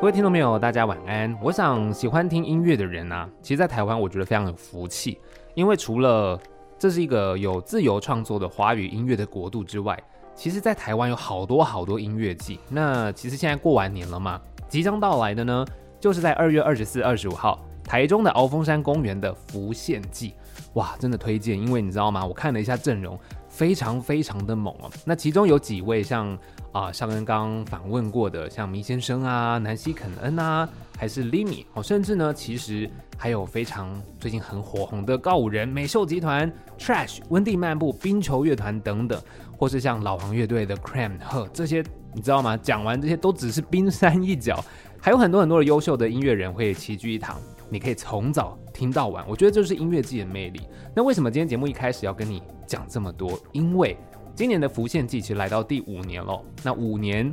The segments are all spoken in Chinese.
各位听众朋友，大家晚安。我想喜欢听音乐的人啊，其实，在台湾我觉得非常有福气，因为除了这是一个有自由创作的华语音乐的国度之外，其实，在台湾有好多好多音乐季。那其实现在过完年了嘛，即将到来的呢，就是在二月二十四、二十五号，台中的鳌峰山公园的浮现季。哇，真的推荐，因为你知道吗？我看了一下阵容，非常非常的猛哦。那其中有几位像。啊，上跟刚刚访问过的，像麋先生啊、南希肯恩啊，还是 Limi 哦，甚至呢，其实还有非常最近很火红的告五人、美秀集团、Trash、温蒂漫步、冰球乐团等等，或是像老王乐队的 Cram，呵，这些你知道吗？讲完这些都只是冰山一角，还有很多很多的优秀的音乐人会齐聚一堂，你可以从早听到晚。我觉得这就是音乐季的魅力。那为什么今天节目一开始要跟你讲这么多？因为今年的浮现季其实来到第五年了。那五年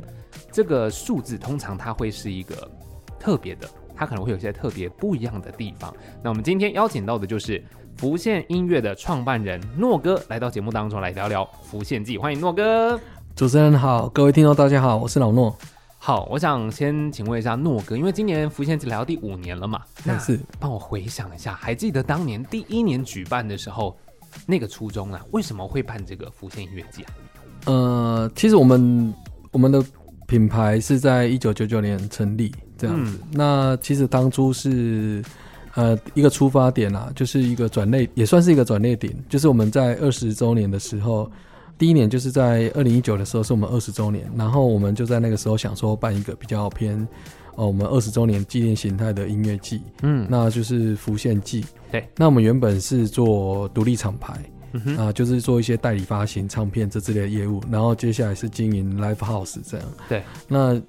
这个数字通常它会是一个特别的，它可能会有些特别不一样的地方。那我们今天邀请到的就是浮现音乐的创办人诺哥来到节目当中来聊聊浮现季，欢迎诺哥。主持人好，各位听众大家好，我是老诺。好，我想先请问一下诺哥，因为今年浮现季来到第五年了嘛，那是帮我回想一下，还记得当年第一年举办的时候？那个初衷啊，为什么会办这个浮现音乐节啊？呃，其实我们我们的品牌是在一九九九年成立这样子。嗯、那其实当初是呃一个出发点啊，就是一个转类，也算是一个转捩点。就是我们在二十周年的时候，第一年就是在二零一九的时候是我们二十周年，然后我们就在那个时候想说办一个比较偏。哦，我们二十周年纪念形态的音乐季，嗯，那就是浮现季。对，那我们原本是做独立厂牌，啊，就是做一些代理发行唱片这之类的业务，然后接下来是经营 live house 这样。对，那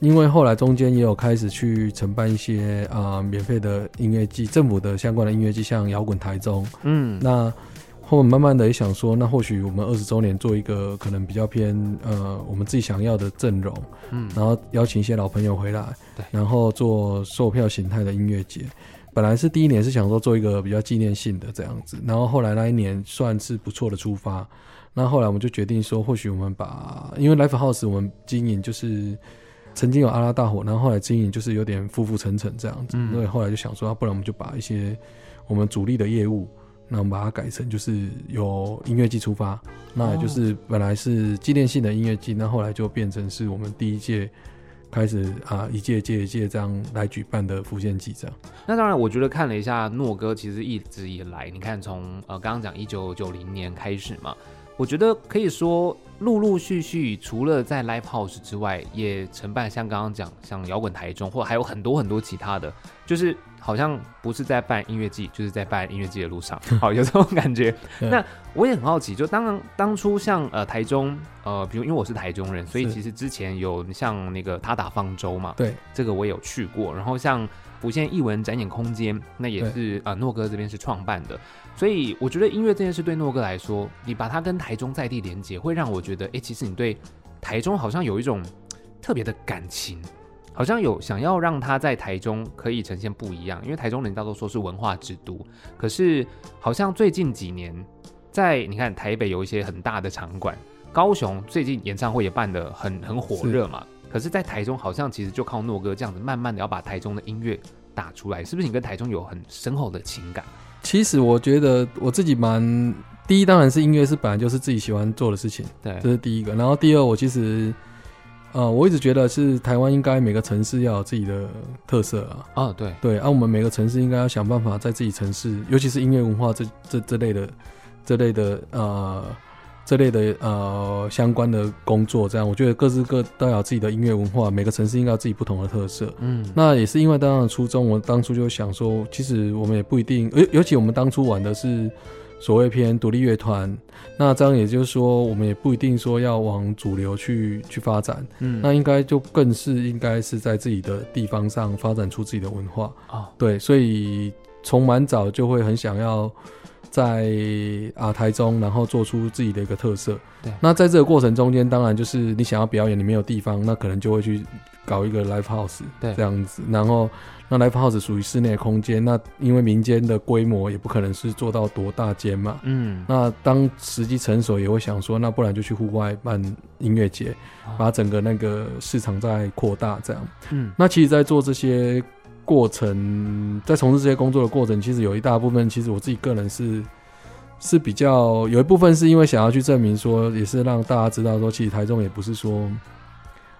因为后来中间也有开始去承办一些啊、呃、免费的音乐季，政府的相关的音乐季，像摇滚台中，嗯，那。后面慢慢的也想说，那或许我们二十周年做一个可能比较偏呃我们自己想要的阵容，嗯，然后邀请一些老朋友回来，对，然后做售票形态的音乐节。本来是第一年是想说做一个比较纪念性的这样子，然后后来那一年算是不错的出发。那后来我们就决定说，或许我们把因为 Live House 我们经营就是曾经有阿拉大火，然后后来经营就是有点浮浮沉沉这样子，嗯，所以后来就想说，不然我们就把一些我们主力的业务。那我们把它改成就是由音乐季出发，那也就是本来是纪念性的音乐季，那后来就变成是我们第一届开始啊，一届接一届这样来举办的浮现季这样。那当然，我觉得看了一下诺哥，其实一直以来，你看从呃刚刚讲一九九零年开始嘛，我觉得可以说陆陆续续除了在 Live House 之外，也承办像刚刚讲像摇滚台中，或还有很多很多其他的，就是。好像不是在办音乐季，就是在办音乐季的路上，好有这种感觉。那我也很好奇，就当然当初像呃台中呃，比如因为我是台中人，所以其实之前有像那个他打方舟嘛，对，这个我也有去过。然后像无限艺文展演空间，那也是啊诺哥这边是创办的，所以我觉得音乐这件事对诺哥来说，你把它跟台中在地连接，会让我觉得，哎、欸，其实你对台中好像有一种特别的感情。好像有想要让他在台中可以呈现不一样，因为台中人大多说是文化之都，可是好像最近几年，在你看台北有一些很大的场馆，高雄最近演唱会也办得很很火热嘛，是可是，在台中好像其实就靠诺哥这样子，慢慢的要把台中的音乐打出来，是不是？你跟台中有很深厚的情感？其实我觉得我自己蛮第一，当然是音乐是本来就是自己喜欢做的事情，对，这是第一个。然后第二，我其实。呃，我一直觉得是台湾应该每个城市要有自己的特色啊。啊，对对，啊，我们每个城市应该要想办法在自己城市，尤其是音乐文化这这这类的这类的呃这类的呃相关的工作，这样我觉得各自各都要有自己的音乐文化，每个城市应该有自己不同的特色。嗯，那也是因为当时初衷，我当初就想说，其实我们也不一定，尤尤其我们当初玩的是。所谓偏独立乐团，那这样也就是说，我们也不一定说要往主流去去发展，嗯，那应该就更是应该是在自己的地方上发展出自己的文化。啊，对，所以从蛮早就会很想要在啊台中，然后做出自己的一个特色。对，那在这个过程中间，当然就是你想要表演，你没有地方，那可能就会去搞一个 live house，对，这样子。然后那 live house 属于室内空间，那因为民间的规模也不可能是做到多大间嘛。嗯，那当时机成熟，也会想说，那不然就去户外办音乐节，把整个那个市场再扩大，这样。嗯，那其实，在做这些。过程在从事这些工作的过程，其实有一大部分，其实我自己个人是是比较有一部分是因为想要去证明说，也是让大家知道说，其实台中也不是说，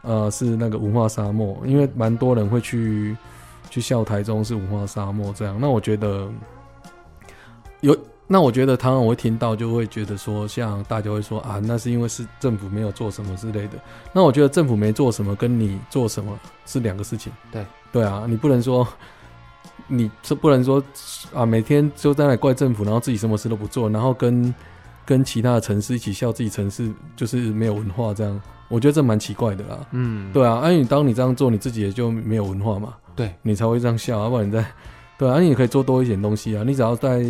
呃，是那个文化沙漠，因为蛮多人会去去笑台中是文化沙漠这样。那我觉得有，那我觉得常常我会听到就会觉得说，像大家会说啊，那是因为是政府没有做什么之类的。那我觉得政府没做什么，跟你做什么是两个事情。对。对啊，你不能说，你这不能说啊，每天就在那怪政府，然后自己什么事都不做，然后跟跟其他的城市一起笑自己城市就是没有文化这样，我觉得这蛮奇怪的啦。嗯，对啊，因为你当你这样做，你自己也就没有文化嘛，对，你才会这样笑，要不然你在，对啊，你也可以做多一点东西啊，你只要在。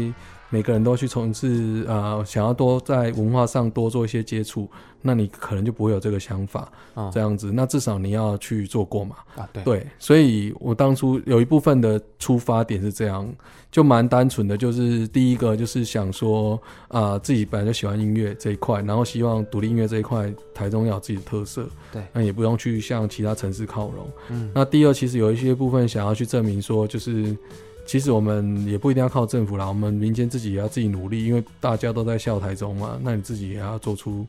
每个人都去从事啊、呃，想要多在文化上多做一些接触，那你可能就不会有这个想法，哦、这样子。那至少你要去做过嘛。啊，对。对，所以我当初有一部分的出发点是这样，就蛮单纯的，就是第一个就是想说啊、呃，自己本来就喜欢音乐这一块，然后希望独立音乐这一块台中要有自己的特色。对，那也不用去向其他城市靠拢。嗯。那第二，其实有一些部分想要去证明说，就是。其实我们也不一定要靠政府啦，我们民间自己也要自己努力，因为大家都在笑台中嘛，那你自己也要做出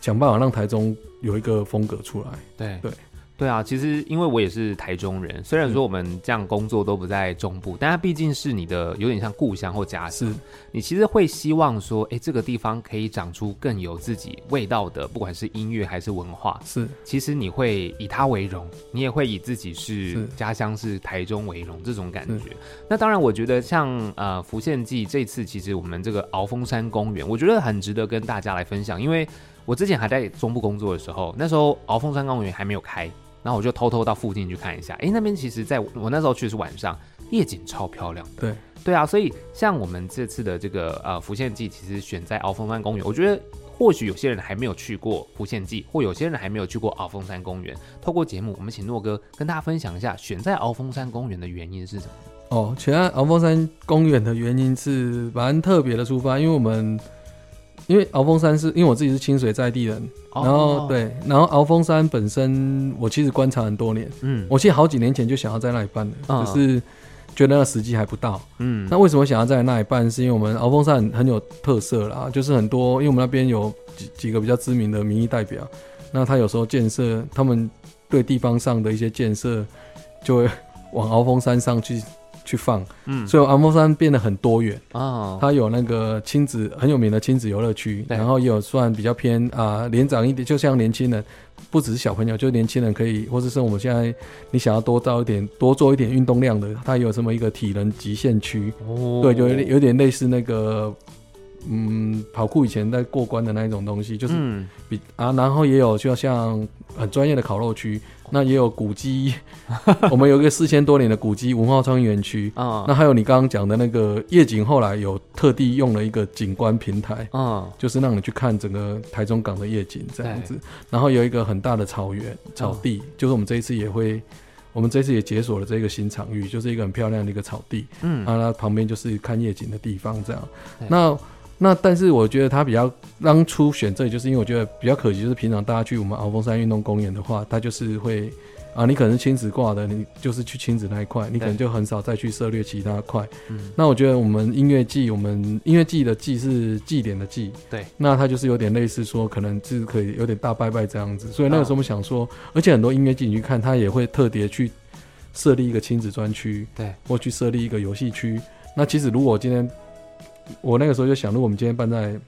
想办法让台中有一个风格出来。对对。对啊，其实因为我也是台中人，虽然说我们这样工作都不在中部，但它毕竟是你的有点像故乡或家乡。是你其实会希望说，哎，这个地方可以长出更有自己味道的，不管是音乐还是文化。是，其实你会以它为荣，你也会以自己是家乡是台中为荣这种感觉。那当然，我觉得像呃浮现记这次，其实我们这个鳌峰山公园，我觉得很值得跟大家来分享，因为我之前还在中部工作的时候，那时候鳌峰山公园还没有开。然后我就偷偷到附近去看一下，哎，那边其实在我那时候去的是晚上，夜景超漂亮的。对对啊，所以像我们这次的这个呃浮现记，其实选在鳌峰山公园，我觉得或许有些人还没有去过浮现记，或有些人还没有去过鳌峰山公园。透过节目，我们请诺哥跟大家分享一下选在鳌峰山公园的原因是什么？哦，选在鳌峰山公园的原因是蛮特别的出发，因为我们。因为鳌峰山是因为我自己是清水在地人，然后对，然后鳌峰山本身我其实观察很多年，嗯，我其实好几年前就想要在那里办的，只是觉得那时机还不到，嗯，那为什么想要在那里办？是因为我们鳌峰山很有特色啦，就是很多，因为我们那边有几几个比较知名的民意代表，那他有时候建设，他们对地方上的一些建设，就会往鳌峰山上去。去放，嗯，所以鳌峰山变得很多元。啊。它有那个亲子很有名的亲子游乐区，然后也有算比较偏啊、呃、年长一点，就像年轻人，不只是小朋友，就年轻人可以，或者是我们现在你想要多造一点，多做一点运动量的，它有这么一个体能极限区，哦，对，就有点有点类似那个。嗯，跑酷以前在过关的那一种东西，就是比、嗯、啊，然后也有就像很专业的烤肉区，那也有古迹，我们有一个四千多年的古迹文化创意园区。啊，那还有你刚刚讲的那个夜景，后来有特地用了一个景观平台啊，就是让你去看整个台中港的夜景这样子，然后有一个很大的草原草地，就是我们这一次也会，我们这次也解锁了这个新场域，就是一个很漂亮的一个草地，嗯，啊，那旁边就是看夜景的地方这样，那。那但是我觉得他比较当初选这里，就是因为我觉得比较可惜，就是平常大家去我们鳌峰山运动公园的话，他就是会啊，你可能是亲子挂的，你就是去亲子那一块，你可能就很少再去涉猎其他块。嗯，那我觉得我们音乐季，我们音乐季的季是祭典的祭，对，那它就是有点类似说，可能是可以有点大拜拜这样子。所以那个时候我们想说，而且很多音乐季你去看，他也会特别去设立一个亲子专区，对，或去设立一个游戏区。那其实如果今天我那个时候就想，如果我们今天办在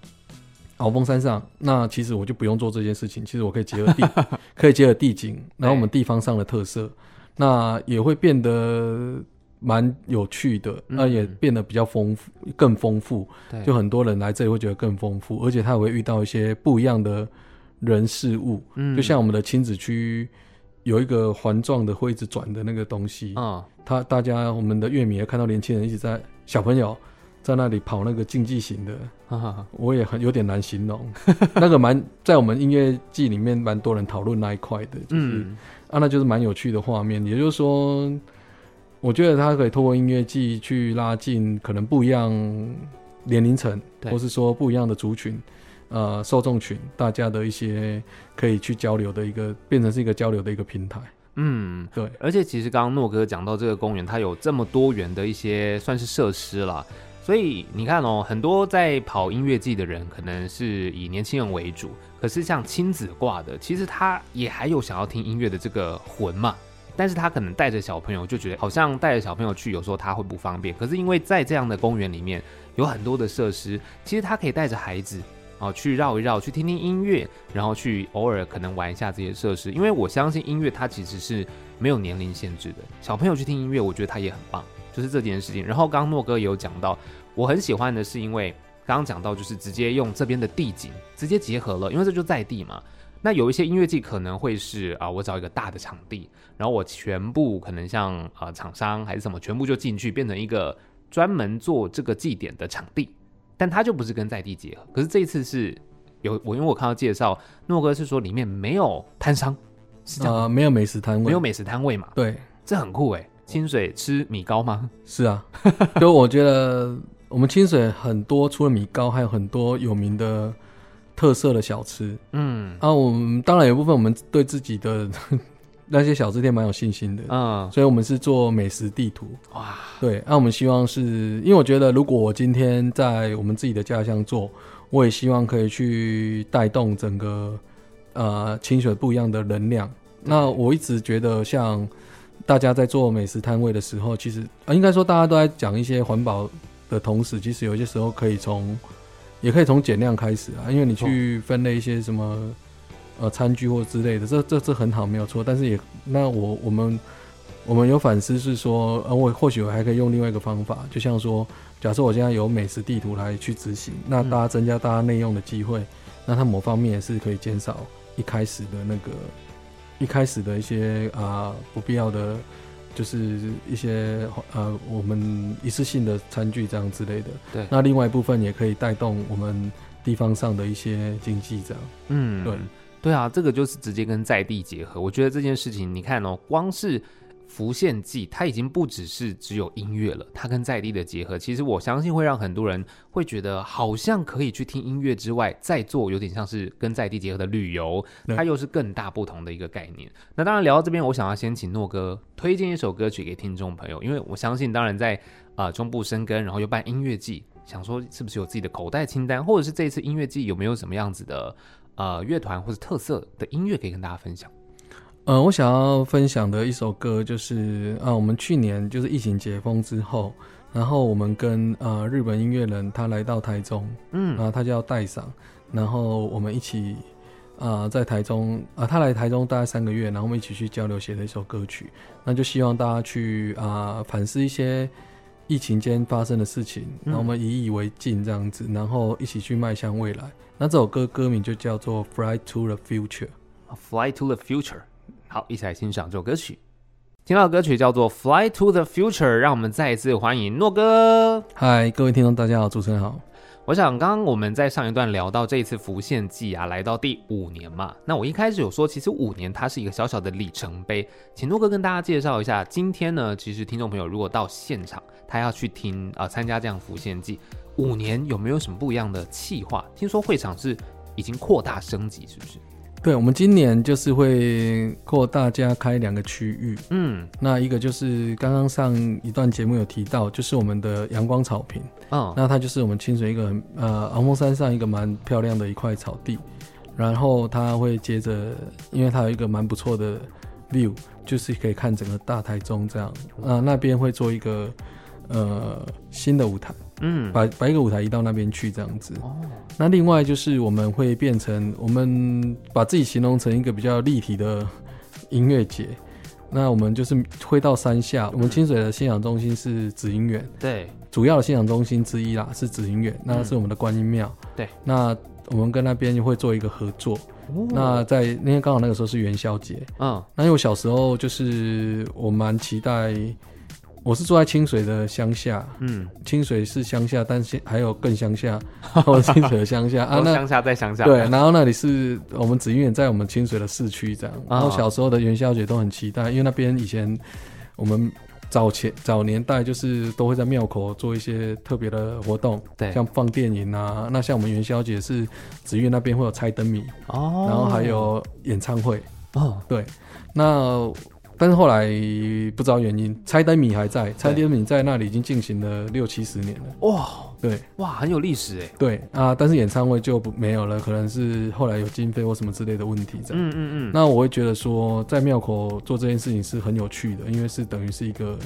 鳌峰山上，那其实我就不用做这件事情。其实我可以结合地，可以结合地景，然后我们地方上的特色，那也会变得蛮有趣的，那也变得比较丰富，更丰富。就很多人来这里会觉得更丰富，而且他也会遇到一些不一样的人事物。就像我们的亲子区有一个环状的会一直转的那个东西啊，他大家我们的乐迷也看到年轻人一直在小朋友。在那里跑那个竞技型的，我也很有点难形容。那个蛮在我们音乐季里面蛮多人讨论那一块的，就是、嗯、啊，那就是蛮有趣的画面。也就是说，我觉得他可以透过音乐季去拉近可能不一样年龄层，或是说不一样的族群，呃，受众群，大家的一些可以去交流的一个，变成是一个交流的一个平台。嗯，对。而且其实刚刚诺哥讲到这个公园，它有这么多元的一些算是设施啦。所以你看哦，很多在跑音乐季的人，可能是以年轻人为主。可是像亲子挂的，其实他也还有想要听音乐的这个魂嘛。但是他可能带着小朋友，就觉得好像带着小朋友去，有时候他会不方便。可是因为在这样的公园里面有很多的设施，其实他可以带着孩子。哦，去绕一绕，去听听音乐，然后去偶尔可能玩一下这些设施，因为我相信音乐它其实是没有年龄限制的。小朋友去听音乐，我觉得他也很棒，就是这件事情。然后刚刚诺哥也有讲到，我很喜欢的是，因为刚刚讲到就是直接用这边的地景直接结合了，因为这就在地嘛。那有一些音乐季可能会是啊，我找一个大的场地，然后我全部可能像啊厂商还是什么，全部就进去变成一个专门做这个祭典的场地。但它就不是跟在地结合，可是这一次是有我，因为我看到介绍，诺哥是说里面没有摊商，是这样、呃，没有美食摊位，没有美食摊位嘛？对，这很酷哎！清水吃米糕吗？是啊，就我觉得我们清水很多，除了米糕，还有很多有名的特色的小吃。嗯，啊，我们当然有部分我们对自己的。那些小吃店蛮有信心的，嗯，所以我们是做美食地图，哇，对，那我们希望是，因为我觉得如果我今天在我们自己的家乡做，我也希望可以去带动整个呃清水不一样的能量。那我一直觉得，像大家在做美食摊位的时候，其实啊，应该说大家都在讲一些环保的同时，其实有些时候可以从，也可以从减量开始啊，因为你去分类一些什么。呃，餐具或之类的，这这这很好，没有错。但是也，那我我们我们有反思是说，呃，我或许我还可以用另外一个方法，就像说，假设我现在有美食地图来去执行，那大家增加大家内用的机会，嗯、那它某方面也是可以减少一开始的那个一开始的一些啊、呃、不必要的，就是一些呃我们一次性的餐具这样之类的。对。那另外一部分也可以带动我们地方上的一些经济这样。嗯，对。对啊，这个就是直接跟在地结合。我觉得这件事情，你看哦，光是浮现记，它已经不只是只有音乐了，它跟在地的结合，其实我相信会让很多人会觉得，好像可以去听音乐之外，再做有点像是跟在地结合的旅游，它又是更大不同的一个概念。那当然聊到这边，我想要先请诺哥推荐一首歌曲给听众朋友，因为我相信，当然在啊、呃、中部生根，然后又办音乐季，想说是不是有自己的口袋清单，或者是这一次音乐季有没有什么样子的。呃，乐团或者特色的音乐可以跟大家分享。呃，我想要分享的一首歌就是，啊，我们去年就是疫情解封之后，然后我们跟呃日本音乐人他来到台中，嗯，然后他叫戴桑，然后我们一起啊、呃、在台中啊、呃，他来台中大概三个月，然后我们一起去交流写的一首歌曲，那就希望大家去啊、呃、反思一些疫情间发生的事情，然后我们以以为镜这样子，然后一起去迈向未来。那这首歌歌名就叫做《Fly to the Future》，Fly to the Future。好，一起来欣赏这首歌曲。听到歌曲叫做《Fly to the Future》，让我们再一次欢迎诺哥。嗨，各位听众，大家好，主持人好。我想刚刚我们在上一段聊到这一次浮现季啊，来到第五年嘛。那我一开始有说，其实五年它是一个小小的里程碑，请诺哥跟大家介绍一下。今天呢，其实听众朋友如果到现场，他要去听啊，参加这样浮现季。五年有没有什么不一样的企划？听说会场是已经扩大升级，是不是？对，我们今年就是会扩大家开两个区域。嗯，那一个就是刚刚上一段节目有提到，就是我们的阳光草坪。哦，那它就是我们清水一个呃昂峰山上一个蛮漂亮的一块草地。然后它会接着，因为它有一个蛮不错的 view，就是可以看整个大台中这样。啊，那边会做一个呃新的舞台。嗯，把把一个舞台移到那边去，这样子。哦，那另外就是我们会变成，我们把自己形容成一个比较立体的音乐节。那我们就是会到山下，我们清水的信仰中心是紫音园，对，主要的信仰中心之一啦，是紫音园，那是我们的观音庙。对，那我们跟那边会做一个合作。哦，那在那天刚好那个时候是元宵节。嗯，那因为我小时候就是我蛮期待。我是住在清水的乡下，嗯，清水是乡下，但是还有更乡下，我清水的乡下 啊，那乡下在乡下，对，然后那里是我们紫云园在我们清水的市区这样，然后小时候的元宵节都很期待，因为那边以前我们。早前早年代就是都会在庙口做一些特别的活动，对，像放电影啊。那像我们元宵节是紫月那边会有猜灯谜哦，然后还有演唱会哦，对。那但是后来不知道原因，猜灯谜还在，猜灯谜在那里已经进行了六七十年了。哇，对，哇，很有历史哎。对啊，但是演唱会就不没有了，可能是后来有经费或什么之类的问题这样。嗯嗯嗯。那我会觉得说，在庙口做这件事情是很有趣的，因为是等于是一个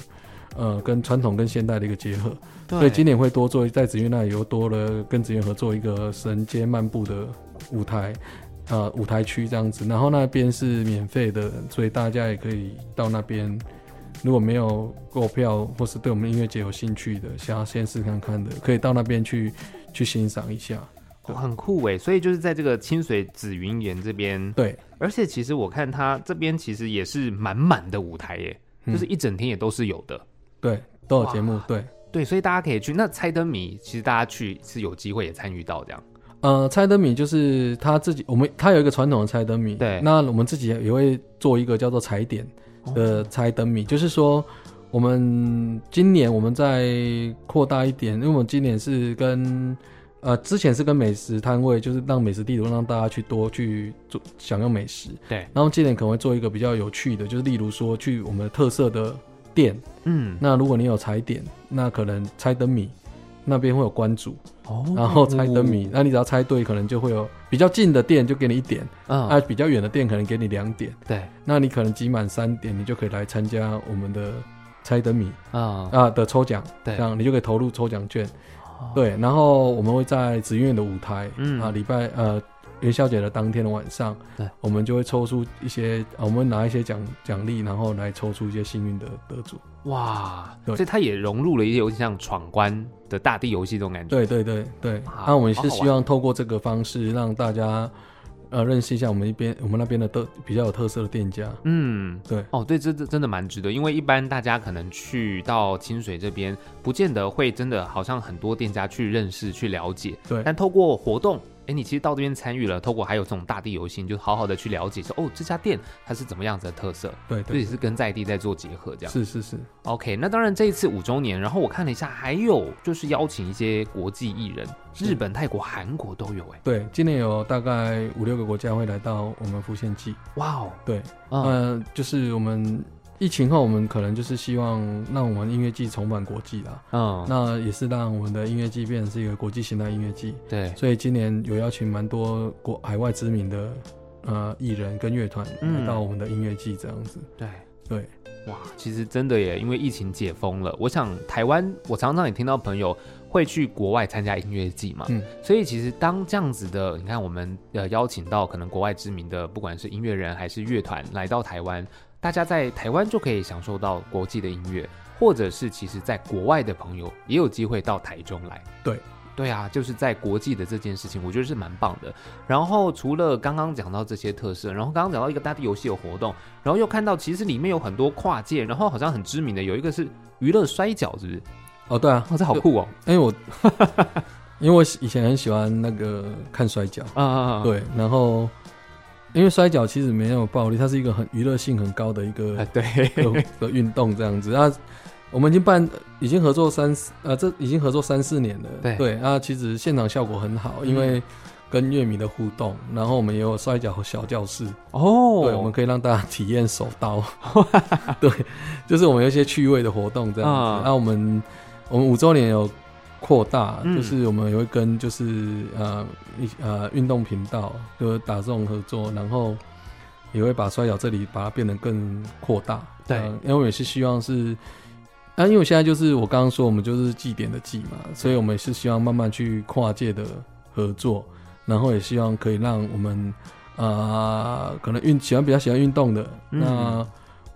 呃跟传统跟现代的一个结合。对。所以今年会多做在紫苑那里又多了跟紫苑合作一个神街漫步的舞台。呃，舞台区这样子，然后那边是免费的，所以大家也可以到那边。如果没有购票，或是对我们音乐节有兴趣的，想要先试看看的，可以到那边去去欣赏一下。哦，很酷哎，所以就是在这个清水紫云岩这边，对。而且其实我看它这边其实也是满满的舞台耶，嗯，就是一整天也都是有的。对，都有节目。对对，所以大家可以去。那猜灯谜，其实大家去是有机会也参与到这样。呃，猜灯谜就是他自己，我们他有一个传统的猜灯谜，对。那我们自己也会做一个叫做踩点的猜灯谜，就是说，我们今年我们再扩大一点，因为我们今年是跟呃之前是跟美食摊位，就是让美食地图让大家去多去做享用美食，对。然后今年可能会做一个比较有趣的，就是例如说去我们的特色的店，嗯，那如果你有踩点，那可能猜灯谜。那边会有关主，哦，然后猜灯谜，那你只要猜对，可能就会有比较近的店就给你一点，嗯，啊，比较远的店可能给你两点，对，那你可能集满三点，你就可以来参加我们的猜灯谜，啊。啊的抽奖，对，这样你就可以投入抽奖券，对，然后我们会在紫苑的舞台，嗯。啊，礼拜呃元宵节的当天的晚上，对，我们就会抽出一些，我们拿一些奖奖励，然后来抽出一些幸运的得主。哇，所以它也融入了一些有点，像闯关的大地游戏这种感觉。对对对对，那我们是希望透过这个方式让大家呃认识一下我们一边我们那边的特比较有特色的店家。嗯，对哦，对，这这真的蛮值得，因为一般大家可能去到清水这边，不见得会真的好像很多店家去认识去了解。对，但透过活动。哎，你其实到这边参与了，透过还有这种大地游戏，你就好好的去了解说，哦，这家店它是怎么样子的特色，对，对，对，也是跟在地在做结合，这样。是是是。OK，那当然这一次五周年，然后我看了一下，还有就是邀请一些国际艺人，日本、泰国、韩国都有，哎。对，今年有大概五六个国家会来到我们浮现祭。哇哦。对，嗯、呃，就是我们。疫情后，我们可能就是希望让我们音乐季重返国际啦。嗯，那也是让我们的音乐季变成是一个国际型的音乐季。对，所以今年有邀请蛮多国海外知名的呃艺人跟乐团来到我们的音乐季这样子。对对，哇，其实真的耶，因为疫情解封了，我想台湾，我常常也听到朋友会去国外参加音乐季嘛。嗯，所以其实当这样子的，你看我们呃邀请到可能国外知名的，不管是音乐人还是乐团来到台湾。大家在台湾就可以享受到国际的音乐，或者是其实在国外的朋友也有机会到台中来。对，对啊，就是在国际的这件事情，我觉得是蛮棒的。然后除了刚刚讲到这些特色，然后刚刚讲到一个大地游戏有活动，然后又看到其实里面有很多跨界，然后好像很知名的有一个是娱乐摔角，是不是？哦，对啊，哦，这好酷哦！因为我 因为我以前很喜欢那个看摔角，啊啊啊，对，然后。因为摔跤其实没那么暴力，它是一个很娱乐性很高的一个对的运动这样子啊。我们已经办已经合作三四呃，这已经合作三四年了。对对啊，其实现场效果很好，因为跟乐迷的互动，然后我们也有摔跤和小教室哦，对，我们可以让大家体验手刀。对，就是我们有一些趣味的活动这样子。那、我们我们五周年有。扩大就是我们也会跟就是呃一呃运动频道就打这种合作，然后也会把摔角这里把它变得更扩大。对，因为我也是希望是啊，因为我现在就是我刚刚说我们就是祭典的祭嘛，所以我们也是希望慢慢去跨界的合作，然后也希望可以让我们啊、呃、可能运喜欢比较喜欢运动的那。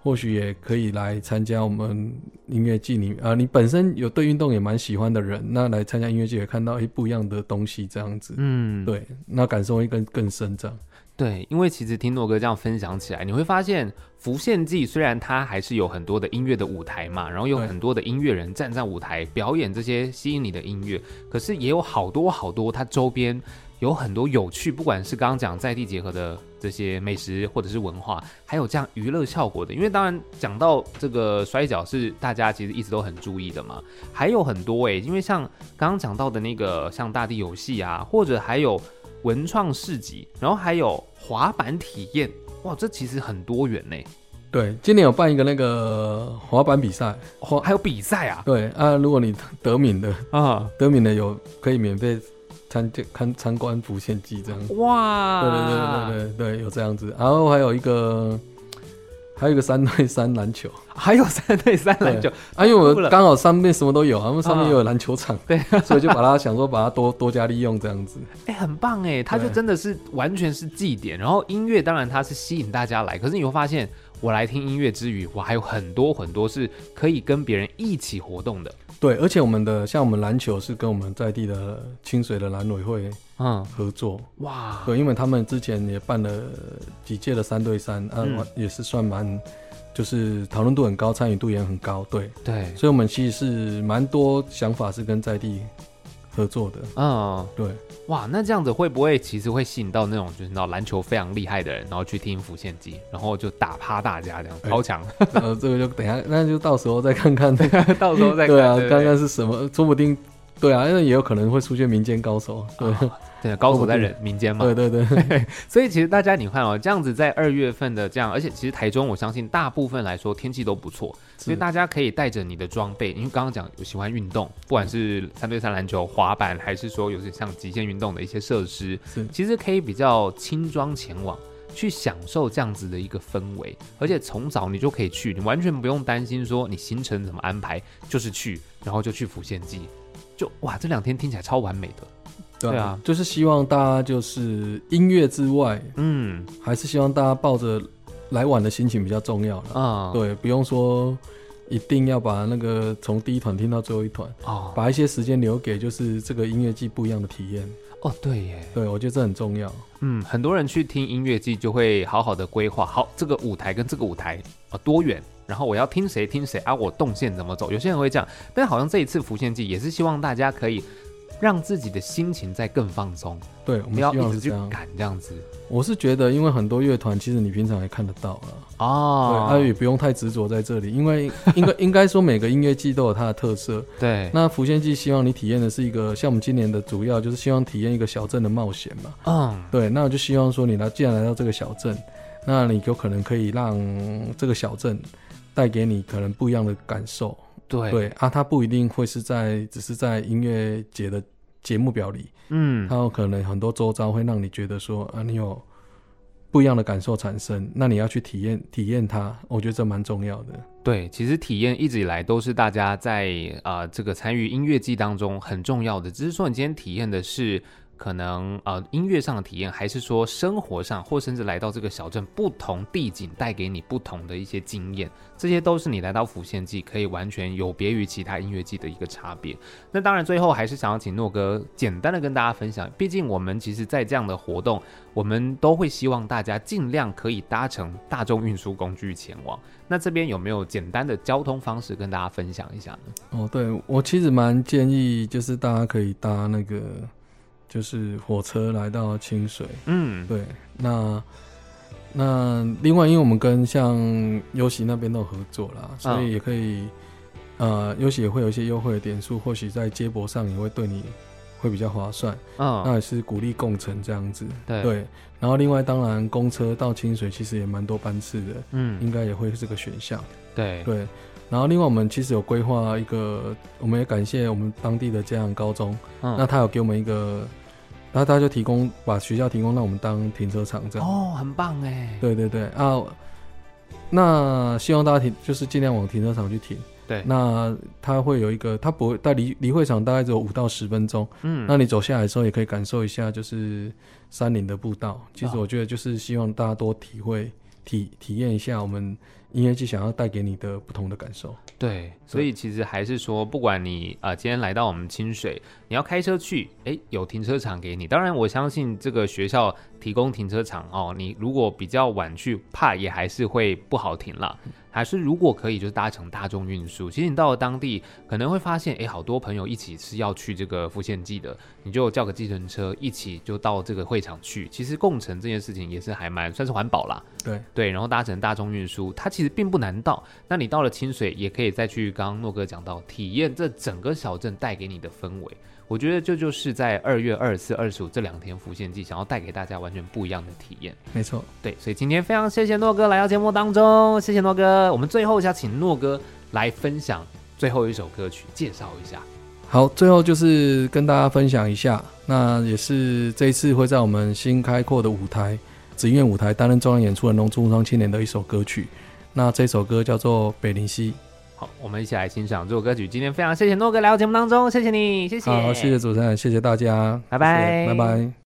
或许也可以来参加我们音乐季里啊。你本身有对运动也蛮喜欢的人，那来参加音乐季也看到一不一样的东西，这样子。嗯，对，那感受会更更深这样。对，因为其实听诺哥这样分享起来，你会发现浮现记虽然它还是有很多的音乐的舞台嘛，然后有很多的音乐人站在舞台表演这些吸引你的音乐，可是也有好多好多它周边有很多有趣，不管是刚刚讲在地结合的这些美食或者是文化，还有这样娱乐效果的。因为当然讲到这个摔跤是大家其实一直都很注意的嘛，还有很多诶、欸，因为像刚刚讲到的那个像大地游戏啊，或者还有。文创市集，然后还有滑板体验，哇，这其实很多元呢。对，今年有办一个那个滑板比赛，滑还有比赛啊？对啊，如果你得名的啊，得名的有可以免费参看参观浮现祭这样。哇，对对对对对对，有这样子，然后还有一个。还有一个三对三篮球，还有三对三篮球啊！因为我刚好上面什么都有，他们上面又有篮球场，对，所以就把它想说把它多多加利用这样子。哎，很棒哎，它就真的是完全是祭典，然后音乐当然它是吸引大家来，可是你会发现，我来听音乐之余，我还有很多很多是可以跟别人一起活动的。对，而且我们的像我们篮球是跟我们在地的清水的篮委会嗯。合作哇，对，因为他们之前也办了几届的三对三，嗯，也是算蛮就是讨论度很高，参与度也很高，对。对，所以我们其实是蛮多想法是跟在地。合作的，嗯，对，哇，那这样子会不会其实会吸引到那种就是那篮球非常厉害的人，然后去听浮现机，然后就打趴大家这样超强？呃，这个就等下，那就到时候再看看，到时候再看。对啊，看看是什么，说不定，对啊，因为也有可能会出现民间高手，对。哦对，高手在人民间嘛。对对对，所以其实大家你看哦，这样子在二月份的这样，而且其实台中我相信大部分来说天气都不错，所以大家可以带着你的装备，因为刚刚讲有喜欢运动，不管是三对三篮球、滑板，还是说有些像极限运动的一些设施，其实可以比较轻装前往，去享受这样子的一个氛围，而且从早你就可以去，你完全不用担心说你行程怎么安排，就是去，然后就去浮现记，就哇，这两天听起来超完美的。对啊，对啊，就是希望大家就是音乐之外，嗯，还是希望大家抱着来晚的心情比较重要了啊。对，不用说一定要把那个从第一团听到最后一团哦，把一些时间留给就是这个音乐季不一样的体验。哦，对耶，对，我觉得这很重要。嗯，很多人去听音乐季就会好好的规划好这个舞台跟这个舞台啊多远，然后我要听谁听谁啊，我动线怎么走？有些人会这样，但好像这一次浮现季也是希望大家可以。让自己的心情再更放松，对，我们要一直去赶这样子。我是觉得，因为很多乐团其实你平常也看得到了哦，对，他也不用太执着在这里，因为 应该应该说每个音乐季都有它的特色。对，那浮现季希望你体验的是一个，像我们今年的主要就是希望体验一个小镇的冒险嘛。嗯，对，那我就希望说你来，既然来到这个小镇，那你有可能可以让这个小镇带给你可能不一样的感受。对对啊，他不一定会是在只是在音乐节的节目表里，嗯，他有可能很多周遭会让你觉得说啊，你有不一样的感受产生，那你要去体验体验它，我觉得这蛮重要的。对，其实体验一直以来都是大家在啊、呃、这个参与音乐季当中很重要的，只是说你今天体验的是。可能呃音乐上的体验，还是说生活上，或甚至来到这个小镇，不同地景带给你不同的一些经验，这些都是你来到浮现祭可以完全有别于其他音乐季的一个差别。那当然，最后还是想要请诺哥简单的跟大家分享，毕竟我们其实在这样的活动，我们都会希望大家尽量可以搭乘大众运输工具前往。那这边有没有简单的交通方式跟大家分享一下呢？哦，对，我其实蛮建议，就是大家可以搭那个。就是火车来到清水，嗯，对，那那另外，因为我们跟像优喜那边都有合作啦，所以也可以，哦、呃，优喜也会有一些优惠的点数，或许在接驳上也会对你会比较划算，哦，那也是鼓励共乘这样子，对，对，然后另外当然公车到清水其实也蛮多班次的，嗯，应该也会是个选项，对。对，然后另外我们其实有规划一个，我们也感谢我们当地的嘉阳高中，嗯、那他有给我们一个。然后他就提供把学校提供让我们当停车场这样哦，很棒哎！对对对啊，那希望大家停就是尽量往停车场去停。对，那他会有一个，他不会，但离离会场大概只有五到十分钟。嗯，那你走下来的时候也可以感受一下，就是山林的步道。其实我觉得就是希望大家多体会体体验一下我们音乐剧想要带给你的不同的感受。对，所以其实还是说，不管你啊、呃，今天来到我们清水，你要开车去，哎，有停车场给你。当然，我相信这个学校提供停车场哦，你如果比较晚去，怕也还是会不好停了。还是如果可以，就是搭乘大众运输。其实你到了当地，可能会发现，哎，好多朋友一起是要去这个复线记的，你就叫个计程车，一起就到这个会场去。其实共乘这件事情也是还蛮算是环保啦。对对，然后搭乘大众运输，它其实并不难到。那你到了清水，也可以再去刚刚诺哥讲到，体验这整个小镇带给你的氛围。我觉得这就是在二月二十四、二十五这两天浮现季，想要带给大家完全不一样的体验。没错，对，所以今天非常谢谢诺哥来到节目当中，谢谢诺哥。我们最后一下请诺哥来分享最后一首歌曲，介绍一下。好，最后就是跟大家分享一下，那也是这一次会在我们新开阔的舞台紫音乐舞台担任重要演出的农村武装青年的一首歌曲。那这首歌叫做《北林溪》。好，我们一起来欣赏这首歌曲。今天非常谢谢诺哥来到节目当中，谢谢你，谢谢。好，谢谢主持人，谢谢大家，拜拜，拜拜。